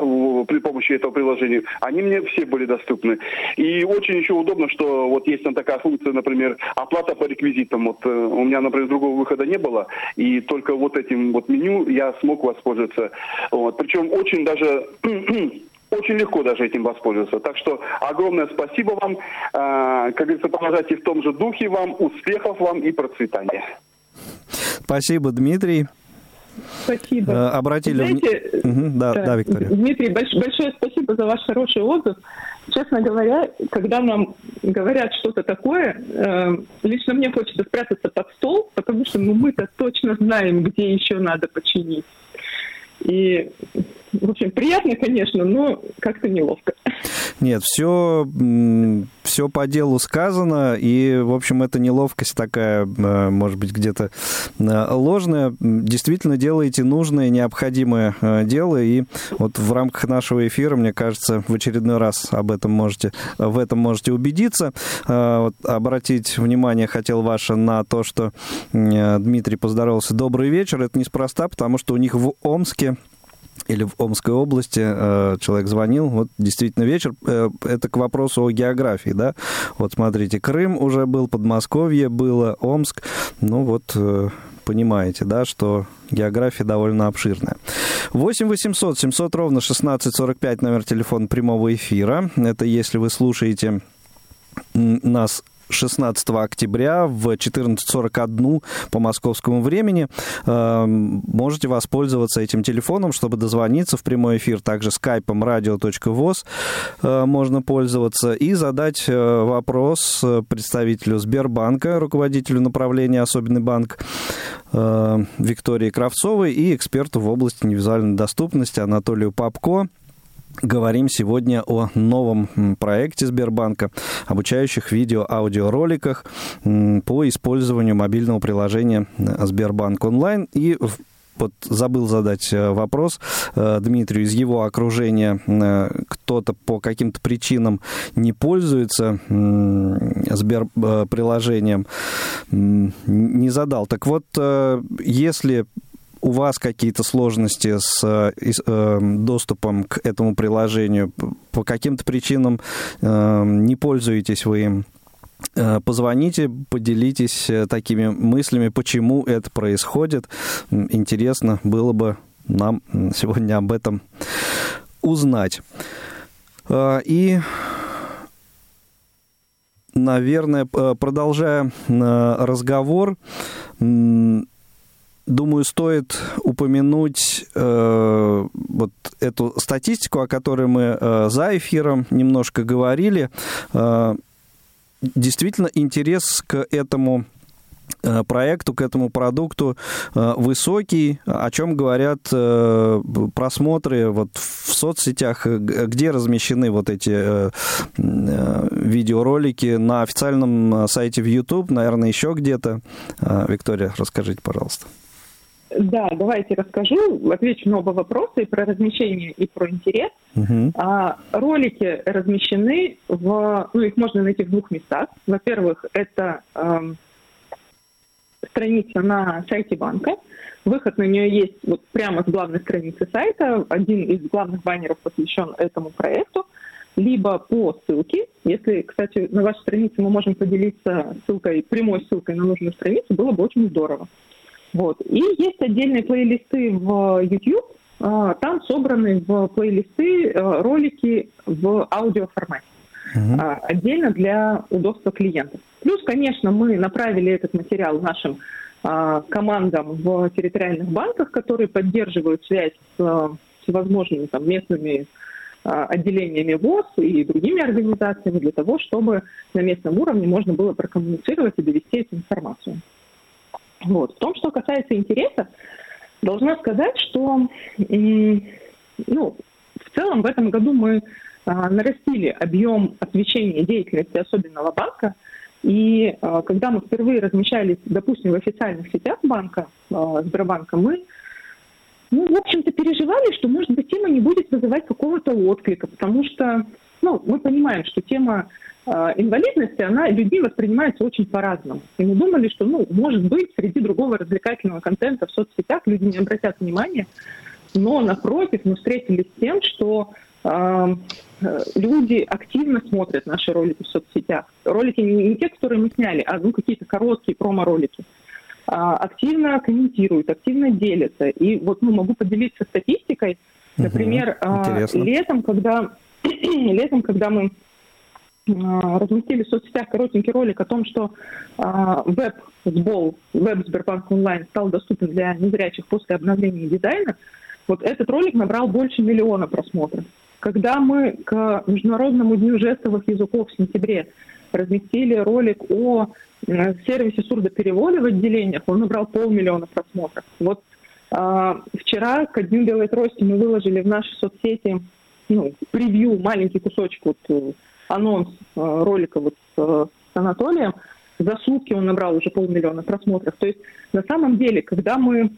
при помощи этого приложения, они мне все были доступны. И очень еще удобно, что вот есть там такая функция, например, оплата по реквизитам. Вот э, у меня, например, другого выхода не было, и только вот этим вот меню я смог воспользоваться. Вот. Причем очень даже *clears throat* очень легко даже этим воспользоваться. Так что огромное спасибо вам. Э, как говорится, продолжайте в том же духе вам, успехов вам и процветания. Спасибо, Дмитрий. Спасибо. Э, обратили... Знаете, угу, да, да, Виктория. Дмитрий, больш, большое спасибо за ваш хороший отзыв. Честно говоря, когда нам говорят что-то такое, э, лично мне хочется спрятаться под стол, потому что ну, мы-то точно знаем, где еще надо починить. И, в общем, приятно, конечно, но как-то неловко. Нет, все, все по делу сказано, и, в общем, эта неловкость такая, э, может быть, где-то э, ложная. Действительно делаете нужное, необходимое э, дело, и вот в рамках нашего эфира, мне кажется, в очередной раз об этом можете, в этом можете убедиться. Вот, обратить внимание хотел ваше на то, что Дмитрий поздоровался. Добрый вечер. Это неспроста, потому что у них в Омске или в Омской области э, человек звонил, вот действительно вечер, э, это к вопросу о географии, да, вот смотрите, Крым уже был, Подмосковье было, Омск, ну вот э, понимаете, да, что география довольно обширная. 8 800 700 ровно 1645 номер телефона прямого эфира, это если вы слушаете нас 16 октября в 14.41 по московскому времени. Э, можете воспользоваться этим телефоном, чтобы дозвониться в прямой эфир. Также скайпом radio.voz э, можно пользоваться и задать э, вопрос представителю Сбербанка, руководителю направления «Особенный банк» Виктории Кравцовой и эксперту в области невизуальной доступности Анатолию Попко. Говорим сегодня о новом проекте Сбербанка, обучающих видео-аудиороликах по использованию мобильного приложения Сбербанк онлайн. И вот забыл задать э, вопрос э, Дмитрию из его окружения. Э, кто-то по каким-то причинам не пользуется Сбер приложением, не задал. Так вот, если у вас какие-то сложности с э, э, доступом к этому приложению, по каким-то причинам э, не пользуетесь вы им, позвоните, поделитесь такими мыслями, почему это происходит. Интересно было бы нам сегодня об этом узнать. И наверное, продолжая разговор, думаю, стоит упомянуть э, вот эту статистику, о которой мы э, за эфиром немножко говорили. Э, действительно, интерес к этому э, проекту, к этому продукту э, высокий, о чем говорят э, просмотры вот в соцсетях, где размещены вот эти видеоролики на официальном сайте в YouTube, наверное, еще где-то. Виктория, расскажите, пожалуйста. Да, давайте расскажу, отвечу на оба вопроса и про размещение, и про интерес. Uh-huh. А, ролики размещены в, ну их можно найти в двух местах. Во-первых, это эм, страница на сайте банка. Выход на нее есть вот прямо с главной страницы сайта. Один из главных баннеров посвящен этому проекту. Либо по ссылке. Если, кстати, на вашей странице мы можем поделиться ссылкой, прямой ссылкой на нужную страницу, было бы очень здорово. Вот. И есть отдельные плейлисты в YouTube, а, там собраны в плейлисты а, ролики в аудиоформате. Uh-huh. Отдельно для удобства клиентов. Плюс, конечно, мы направили этот материал нашим командам в территориальных банках, которые поддерживают связь с всевозможными там, местными отделениями ВОЗ и другими организациями для того, чтобы на местном уровне можно было прокоммуницировать и довести эту информацию. Вот. В том, что касается интереса, должна сказать, что ну, в целом в этом году мы а, нарастили объем освещения деятельности особенного банка. И а, когда мы впервые размещались, допустим, в официальных сетях банка, а, Сбербанка, мы ну, в общем-то, переживали, что, может быть, тема не будет вызывать какого-то отклика, потому что ну, мы понимаем, что тема инвалидности, она людьми воспринимается очень по-разному. И мы думали, что, ну, может быть, среди другого развлекательного контента в соцсетях люди не обратят внимания, но, напротив, мы встретились с тем, что э, люди активно смотрят наши ролики в соцсетях. Ролики не, не те, которые мы сняли, а ну, какие-то короткие промо-ролики. А, активно комментируют, активно делятся. И вот ну, могу поделиться статистикой. Например, угу, летом, когда, *clears throat* летом, когда мы разместили в соцсетях коротенький ролик о том, что веб-сбол, веб Сбербанк онлайн стал доступен для незрячих после обновления дизайна, вот этот ролик набрал больше миллиона просмотров. Когда мы к Международному дню жестовых языков в сентябре разместили ролик о сервисе сурдоперевода в отделениях, он набрал полмиллиона просмотров. Вот э, вчера ко Дню Белой Трости мы выложили в наши соцсети ну, превью, маленький кусочек, вот, э, анонс э, ролика вот, э, с Анатолием. За сутки он набрал уже полмиллиона просмотров. То есть на самом деле, когда мы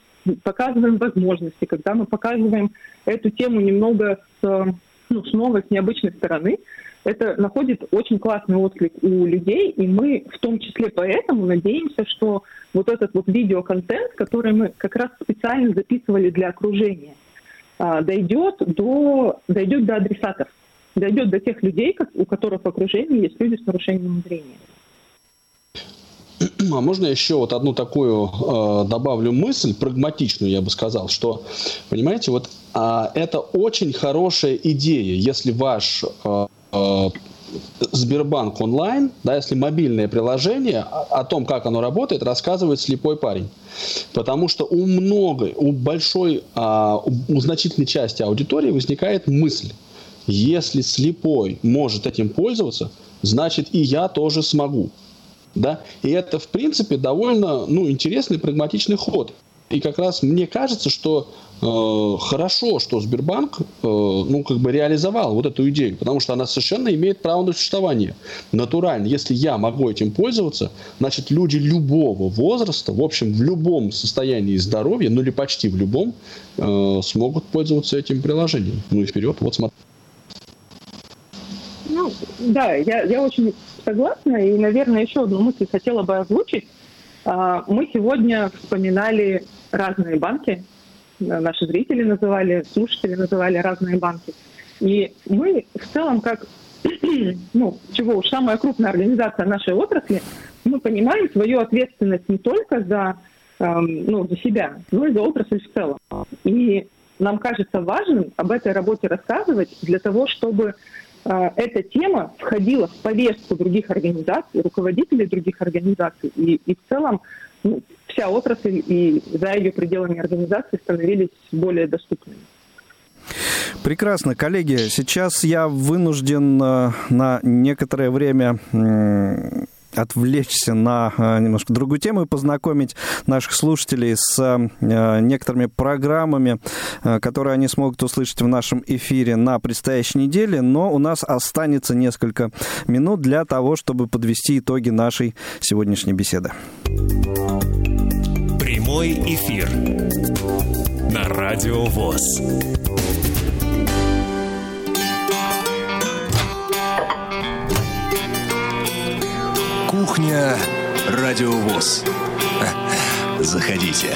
показываем возможности, когда мы показываем эту тему немного с, ну, с новой, с необычной стороны, это находит очень классный отклик у людей, и мы в том числе поэтому надеемся, что вот этот вот видеоконтент, который мы как раз специально записывали для окружения, а, дойдет до, дойдет до адресатов, дойдет до тех людей, у которых в окружении есть люди с нарушением зрения. А можно еще вот одну такую э, добавлю мысль, прагматичную, я бы сказал, что, понимаете, вот э, это очень хорошая идея, если ваш э, э, Сбербанк онлайн, да, если мобильное приложение о том, как оно работает, рассказывает слепой парень. Потому что у многой, у большой, а, у значительной части аудитории возникает мысль, если слепой может этим пользоваться, значит и я тоже смогу. Да? И это, в принципе, довольно ну, интересный прагматичный ход. И как раз мне кажется, что э, хорошо, что Сбербанк э, ну, как бы реализовал вот эту идею, потому что она совершенно имеет право на существование. Натурально, если я могу этим пользоваться, значит, люди любого возраста, в общем, в любом состоянии здоровья, ну или почти в любом, э, смогут пользоваться этим приложением. Ну и вперед, вот смотрите. Да, я, я очень согласна, и, наверное, еще одну мысль хотела бы озвучить. А, мы сегодня вспоминали разные банки, наши зрители называли, слушатели называли разные банки. И мы в целом, как, *clears throat* ну, чего уж, самая крупная организация нашей отрасли, мы понимаем свою ответственность не только за, эм, ну, за себя, но и за отрасль в целом. И нам кажется важным об этой работе рассказывать для того, чтобы эта тема входила в повестку других организаций, руководителей других организаций, и, и в целом ну, вся отрасль и за ее пределами организации становились более доступными. Прекрасно, коллеги. Сейчас я вынужден э, на некоторое время отвлечься на э, немножко другую тему и познакомить наших слушателей с э, некоторыми программами, которые они смогут услышать в нашем эфире на предстоящей неделе, но у нас останется несколько минут для того, чтобы подвести итоги нашей сегодняшней беседы. Прямой эфир на Радио ВОЗ. Кухня Радио ВОЗ. *laughs* Заходите.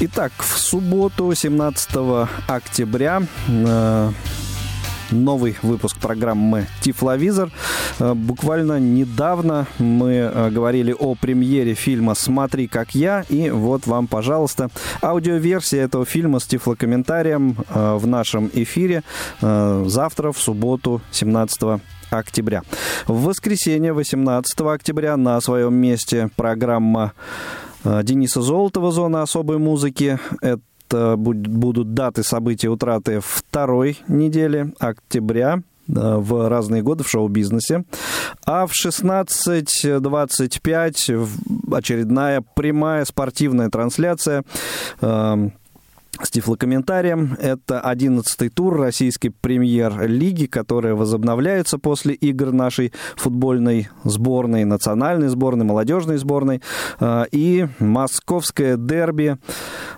Итак, в субботу, 17 октября, э, новый выпуск программы «Тифловизор». Э, буквально недавно мы э, говорили о премьере фильма «Смотри, как я», и вот вам, пожалуйста, аудиоверсия этого фильма с тифлокомментарием э, в нашем эфире завтра, в субботу, 17 октября. В воскресенье, 18 октября, на своем месте программа Дениса Золотова «Зона особой музыки». Это будут даты событий утраты второй недели октября в разные годы в шоу-бизнесе. А в 16.25 очередная прямая спортивная трансляция эм, с тифлокомментарием. Это 11-й тур российской премьер-лиги, которая возобновляется после игр нашей футбольной сборной, национальной сборной, молодежной сборной. Э, и московское дерби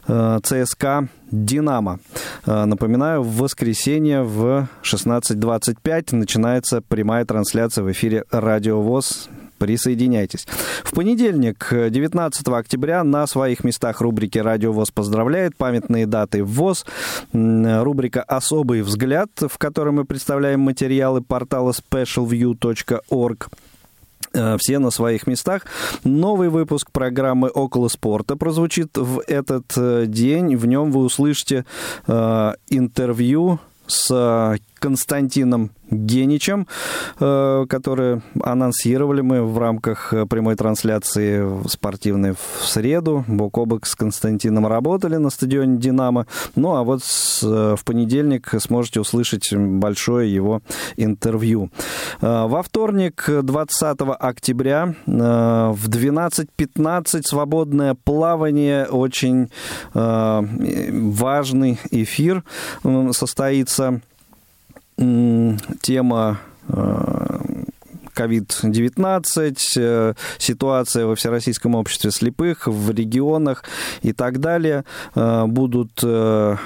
э, ЦСКА «Динамо». Э, напоминаю, в воскресенье в 16.25 начинается прямая трансляция в эфире «Радио ВОЗ». Присоединяйтесь. В понедельник, 19 октября, на своих местах рубрики «Радио ВОЗ поздравляет», памятные даты ВОЗ, рубрика «Особый взгляд», в которой мы представляем материалы портала specialview.org э, все на своих местах. Новый выпуск программы «Около спорта» прозвучит в этот э, день. В нем вы услышите э, интервью с Константином Геничем, э, которые анонсировали мы в рамках прямой трансляции спортивной в среду. Бок о бок с Константином работали на стадионе «Динамо». Ну, а вот в понедельник сможете услышать большое его интервью. Во вторник, 20 октября, в 12.15 свободное плавание. Очень важный эфир состоится тема COVID-19, э, ситуация во Всероссийском обществе слепых, в регионах и так далее. Э, будут э,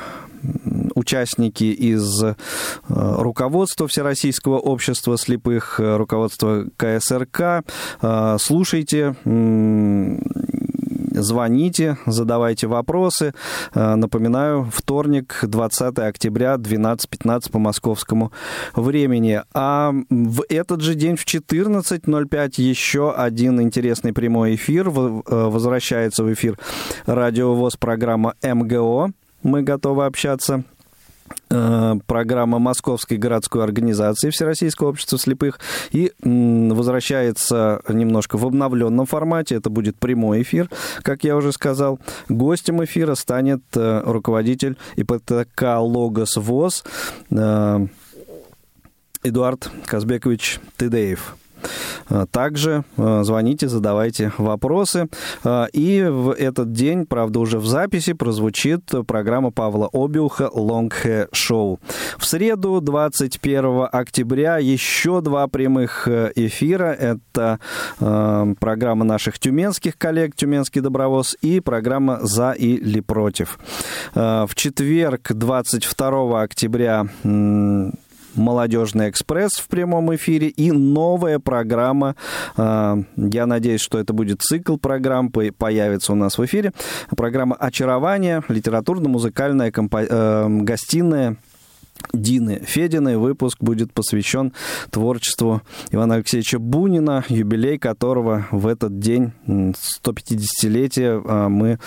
участники из руководства Всероссийского общества слепых, руководства КСРК. Слушайте, звоните, задавайте вопросы. Э, напоминаю, вторник, 20 октября, 12.15 по московскому времени. А в этот же день в 14.05 еще один интересный прямой эфир. Э, возвращается в эфир радиовоз программа МГО. Мы готовы общаться программа Московской городской организации Всероссийского общества слепых и возвращается немножко в обновленном формате. Это будет прямой эфир, как я уже сказал. Гостем эфира станет э, руководитель ИПТК «Логос ВОЗ» э, Эдуард Казбекович Тыдеев. А, также а, звоните, задавайте вопросы. А, и в этот день, правда, уже в записи прозвучит программа Павла Обиуха «Long Hair Show». В среду, 21 октября, еще два прямых э, эфира. Это программа наших тюменских коллег «Тюменский добровоз» и программа «За или против». В четверг, 22 октября, «Молодежный экспресс» в прямом эфире и новая программа. А, я надеюсь, что это будет цикл программ, появится у нас в эфире. Программа «Очарование», литературно-музыкальная компо... Э, гостиная Дины Фединой. Выпуск будет посвящен творчеству Ивана Алексеевича Бунина, юбилей которого в этот день, 150-летие, а, мы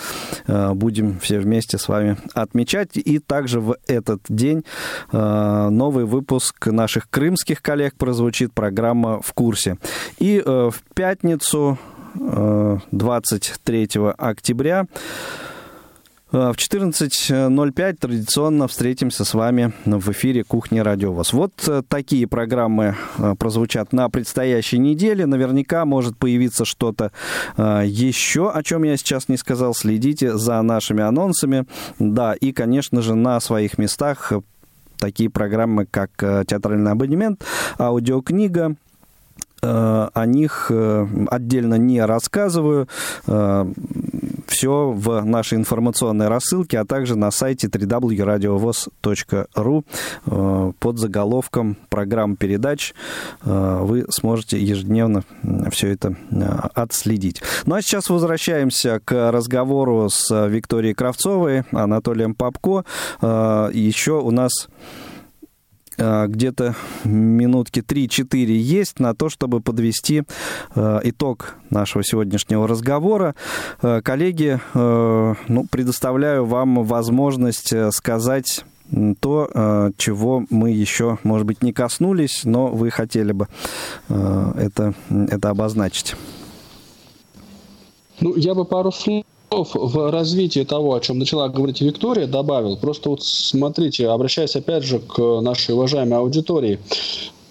а, будем все вместе с вами отмечать. И также в этот день а, новый выпуск наших крымских коллег прозвучит, программа «В курсе». И э, в пятницу, 23 октября, Э, в 14.05 традиционно встретимся с вами в эфире «Кухни Радио ВОЗ». Вот э, такие программы э, прозвучат на предстоящей неделе. Наверняка может появиться что-то еще, о чем я сейчас не сказал. Следите за нашими анонсами. Да, и, конечно же, на своих местах такие программы, как «Театральный абонемент», «Аудиокнига», о них отдельно не рассказываю все в нашей информационной рассылке, а также на сайте www.radiovoz.ru э, под заголовком программ передач э, вы сможете ежедневно все это э, отследить. Ну а сейчас возвращаемся к разговору с Викторией Кравцовой, Анатолием Попко. Еще у нас где-то минутки 3-4 есть на то, чтобы подвести э, итог нашего сегодняшнего разговора. Э, коллеги, ну, предоставляю вам возможность сказать то, чего мы еще, может быть, не коснулись, но вы хотели бы это, это обозначить. Ну, я бы пару слов в развитии того, о чем начала говорить Виктория, добавил. Просто вот смотрите, обращаясь опять же к нашей уважаемой аудитории,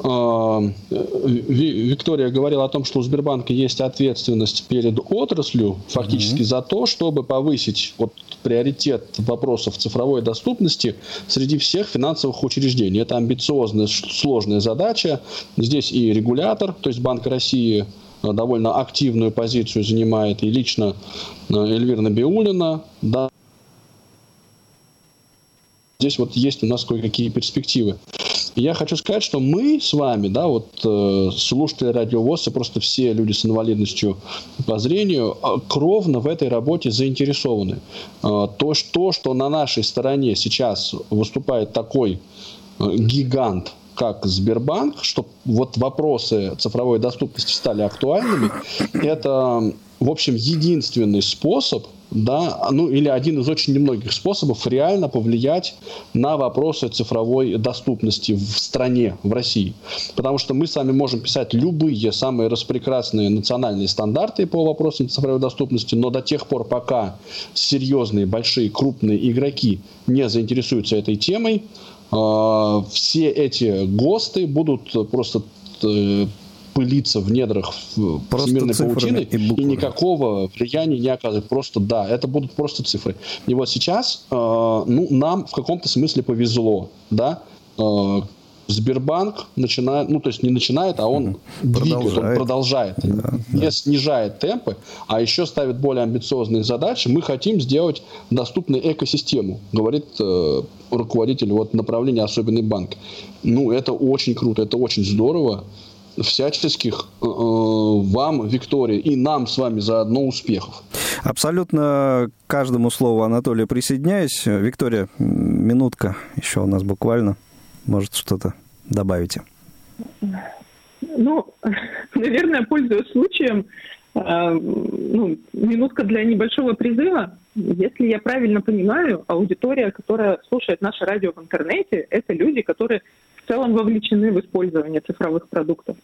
а, Виктория говорила о том, что у Сбербанка есть ответственность перед отраслью фактически mm-hmm. за то, чтобы повысить вот приоритет вопросов цифровой доступности среди всех финансовых учреждений. Это амбициозная, сложная задача. Здесь и регулятор, то есть Банк России, довольно активную позицию занимает и лично э, Эльвира Набиулина. Да. Здесь вот есть у нас кое-какие перспективы. Я хочу сказать, что мы с вами, да, вот э, слушатели радиовоз и просто все люди с инвалидностью по зрению э, кровно в этой работе заинтересованы. Э, то, что, что на нашей стороне сейчас выступает такой э, гигант как Сбербанк, чтобы вот вопросы цифровой доступности стали актуальными, это, в общем, единственный способ да, ну или один из очень немногих способов реально повлиять на вопросы цифровой доступности в стране, в России. Потому что мы с вами можем писать любые самые распрекрасные национальные стандарты по вопросам цифровой доступности, но до тех пор, пока серьезные, большие, крупные игроки не заинтересуются этой темой, все эти ГОСТы будут просто э, пылиться в недрах просто всемирной паутины и, и никакого влияния не оказывает. Просто да, это будут просто цифры. И вот сейчас э, ну, нам в каком-то смысле повезло, да, э, Сбербанк начинает, ну то есть не начинает, а он продолжает. двигает, он продолжает, да, не да. снижает темпы, а еще ставит более амбициозные задачи. Мы хотим сделать доступную экосистему, говорит э, руководитель вот направления особенный банк. Ну это очень круто, это очень здорово всяческих э, вам, Виктория, и нам с вами заодно успехов. Абсолютно каждому слову Анатолия присоединяюсь. Виктория, минутка еще у нас буквально. Может, что-то добавите? Ну, наверное, пользуясь случаем, э, ну, минутка для небольшого призыва. Если я правильно понимаю, аудитория, которая слушает наше радио в интернете, это люди, которые в целом вовлечены в использование цифровых продуктов.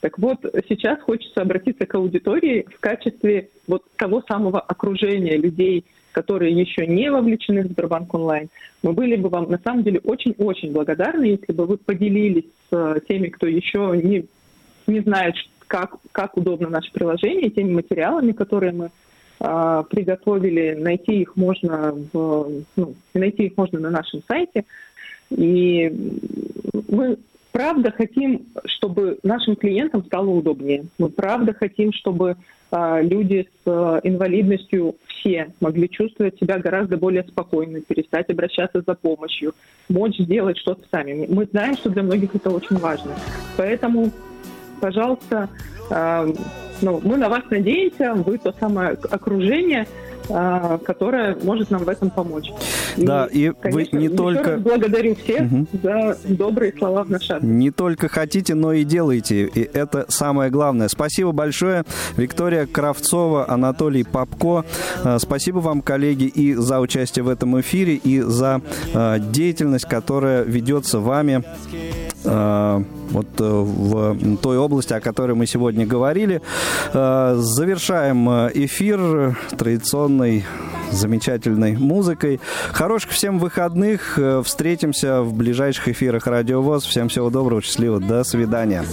Так вот, сейчас хочется обратиться к аудитории в качестве вот того самого окружения людей, которые еще не вовлечены в Сбербанк онлайн. Мы были бы вам на самом деле очень-очень благодарны, если бы вы поделились с э, теми, кто еще не, не знает, как, как удобно наше приложение, теми материалами, которые мы э, приготовили. Найти их можно в, ну, найти их можно на нашем сайте. И мы правда хотим, чтобы нашим клиентам стало удобнее. Мы правда хотим, чтобы э, люди с э, инвалидностью все могли чувствовать себя гораздо более спокойно, перестать обращаться за помощью, мочь сделать что-то сами. Мы знаем, что для многих это очень важно. Поэтому, пожалуйста, э, ну, мы на вас надеемся, вы то самое окружение, которая может нам в этом помочь. Да, и, и конечно, вы не только... благодарю всех угу. за добрые слова в наш адрес. Не только хотите, но и делаете. И это самое главное. Спасибо большое, Виктория Кравцова, Анатолий Попко. А, спасибо вам, коллеги, и за участие в этом эфире, и за а, деятельность, которая ведется вами вот э, в той области, о которой мы сегодня говорили. Э, завершаем э, эфир традиционной замечательной музыкой. Хороших всем выходных. Встретимся в ближайших эфирах Радио ВОЗ. Всем всего доброго, счастливо. До свидания.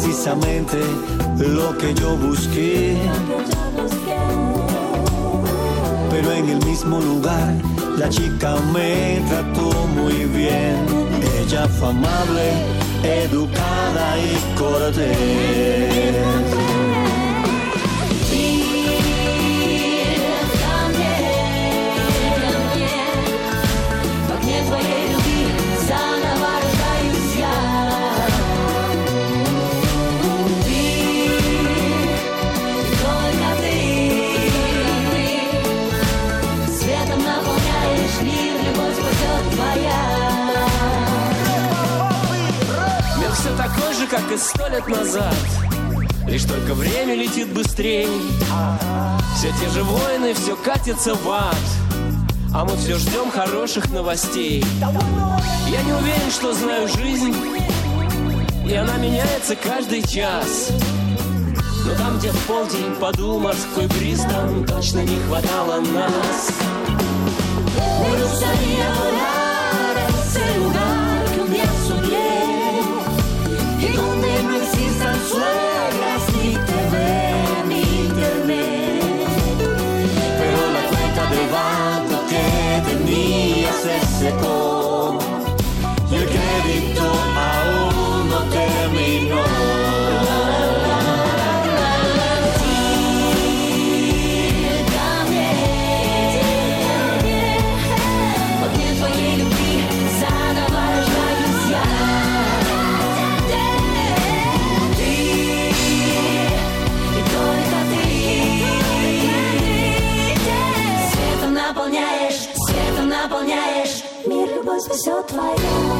Precisamente lo que yo busqué. Pero en el mismo lugar la chica me trató muy bien. Ella fue amable, educada y cortés. Все те же войны, все катится в ад. А мы все ждем хороших новостей. Я не уверен, что знаю жизнь И она меняется каждый час. Но там, где в полдень подул морской бриз Там точно не хватало нас. Me se Светом наполняешь,